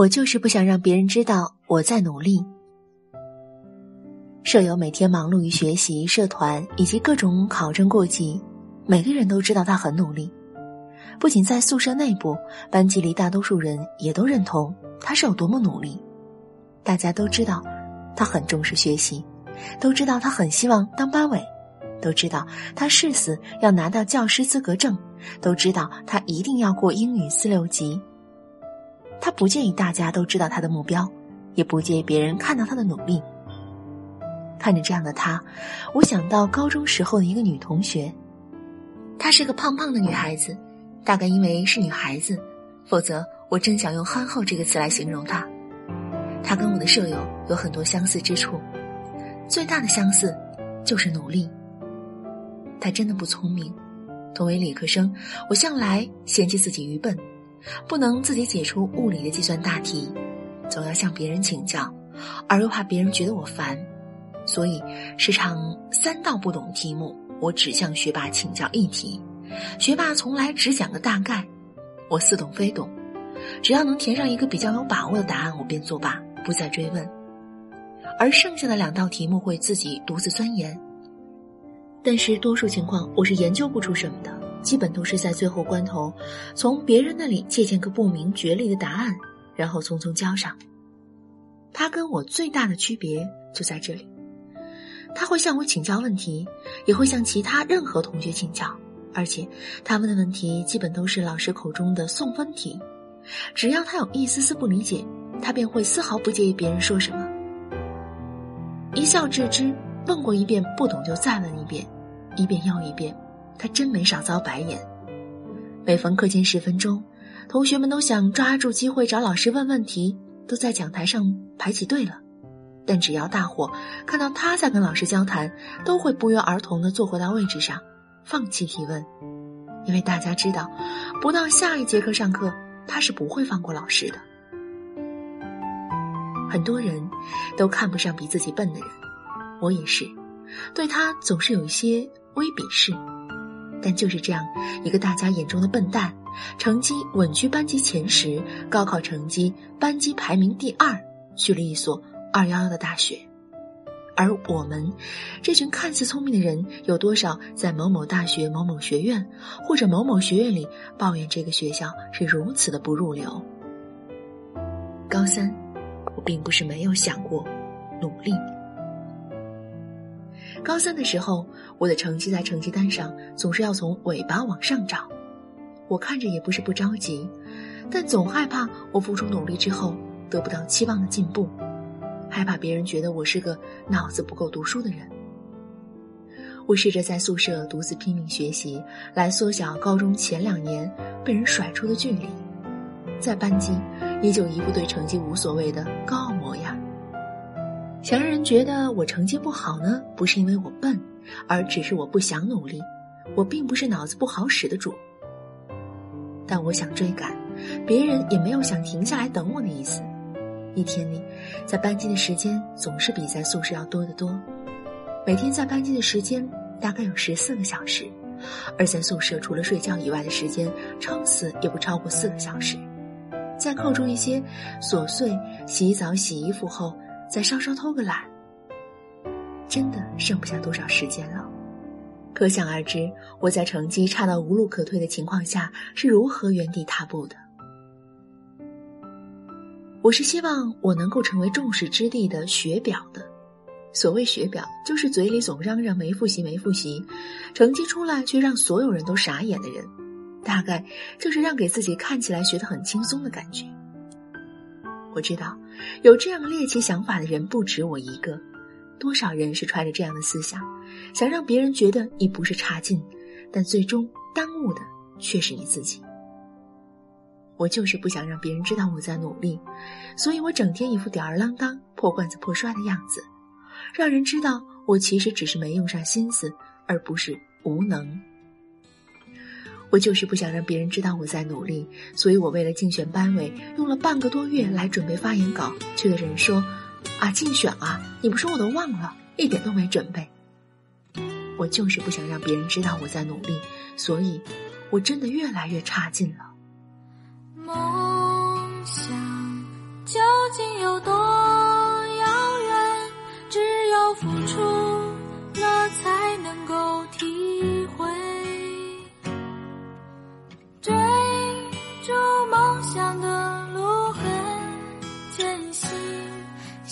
我就是不想让别人知道我在努力。舍友每天忙碌于学习、社团以及各种考证过级，每个人都知道他很努力。不仅在宿舍内部，班级里大多数人也都认同他是有多么努力。大家都知道他很重视学习，都知道他很希望当班委，都知道他誓死要拿到教师资格证，都知道他一定要过英语四六级。他不介意大家都知道他的目标，也不介意别人看到他的努力。看着这样的他，我想到高中时候的一个女同学，她是个胖胖的女孩子，大概因为是女孩子，否则我真想用憨厚这个词来形容她。她跟我的舍友有很多相似之处，最大的相似就是努力。她真的不聪明，同为理科生，我向来嫌弃自己愚笨。不能自己解出物理的计算大题，总要向别人请教，而又怕别人觉得我烦，所以时常三道不懂题目，我只向学霸请教一题，学霸从来只讲个大概，我似懂非懂，只要能填上一个比较有把握的答案，我便作罢，不再追问。而剩下的两道题目会自己独自钻研，但是多数情况我是研究不出什么的。基本都是在最后关头，从别人那里借鉴个不明觉厉的答案，然后匆匆交上。他跟我最大的区别就在这里，他会向我请教问题，也会向其他任何同学请教，而且他问的问题基本都是老师口中的送分题。只要他有一丝丝不理解，他便会丝毫不介意别人说什么，一笑置之。问过一遍不懂就再问一遍，一遍又一遍。他真没少遭白眼。每逢课间十分钟，同学们都想抓住机会找老师问问题，都在讲台上排起队了。但只要大伙看到他在跟老师交谈，都会不约而同的坐回到位置上，放弃提问，因为大家知道，不到下一节课上课，他是不会放过老师的。很多人都看不上比自己笨的人，我也是，对他总是有一些微鄙视。但就是这样一个大家眼中的笨蛋，成绩稳居班级前十，高考成绩班级排名第二，去了一所二幺幺的大学。而我们这群看似聪明的人，有多少在某某大学某某学院或者某某学院里抱怨这个学校是如此的不入流？高三，我并不是没有想过努力。高三的时候，我的成绩在成绩单上总是要从尾巴往上找。我看着也不是不着急，但总害怕我付出努力之后得不到期望的进步，害怕别人觉得我是个脑子不够读书的人。我试着在宿舍独自拼命学习，来缩小高中前两年被人甩出的距离，在班级依旧一副对成绩无所谓的高傲模样。想让人觉得我成绩不好呢，不是因为我笨，而只是我不想努力。我并不是脑子不好使的主，但我想追赶，别人也没有想停下来等我的意思。一天里，在班级的时间总是比在宿舍要多得多。每天在班级的时间大概有十四个小时，而在宿舍除了睡觉以外的时间，撑死也不超过四个小时。再扣除一些琐碎，洗澡、洗衣服后。再稍稍偷个懒，真的剩不下多少时间了。可想而知，我在成绩差到无路可退的情况下是如何原地踏步的。我是希望我能够成为众矢之的的学表的。所谓学表，就是嘴里总嚷嚷没复习没复习，成绩出来却让所有人都傻眼的人。大概就是让给自己看起来学得很轻松的感觉。我知道，有这样猎奇想法的人不止我一个。多少人是揣着这样的思想，想让别人觉得你不是差劲，但最终耽误的却是你自己。我就是不想让别人知道我在努力，所以我整天一副吊儿郎当、破罐子破摔的样子，让人知道我其实只是没用上心思，而不是无能。我就是不想让别人知道我在努力，所以我为了竞选班委，用了半个多月来准备发言稿。却有人说：“啊，竞选啊，你不说我都忘了，一点都没准备。”我就是不想让别人知道我在努力，所以，我真的越来越差劲了。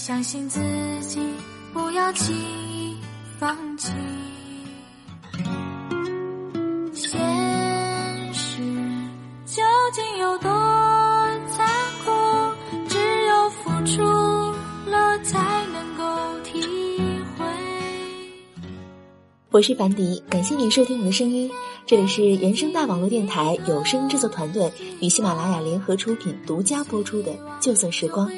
相信自己，不要轻易放弃。我是樊迪，感谢你收听我的声音。这里是原声带网络电台有声制作团队与喜马拉雅联合出品、独家播出的《旧色时光》。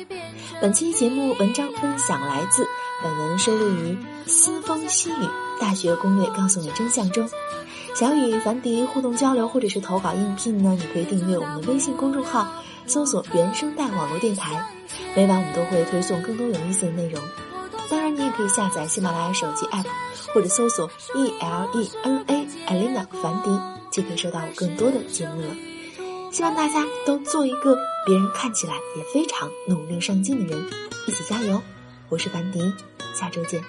本期节目文章分享来自本文收录于《私风细雨大学攻略》，告诉你真相中。想与樊迪互动交流或者是投稿应聘呢？你可以订阅我们的微信公众号，搜索“原声带网络电台”，每晚我们都会推送更多有意思的内容。当然，你也可以下载喜马拉雅手机 app，或者搜索 E L E N A Elena 樊迪，即可以收到更多的节目了。希望大家都做一个别人看起来也非常努力上进的人，一起加油！我是凡迪，下周见。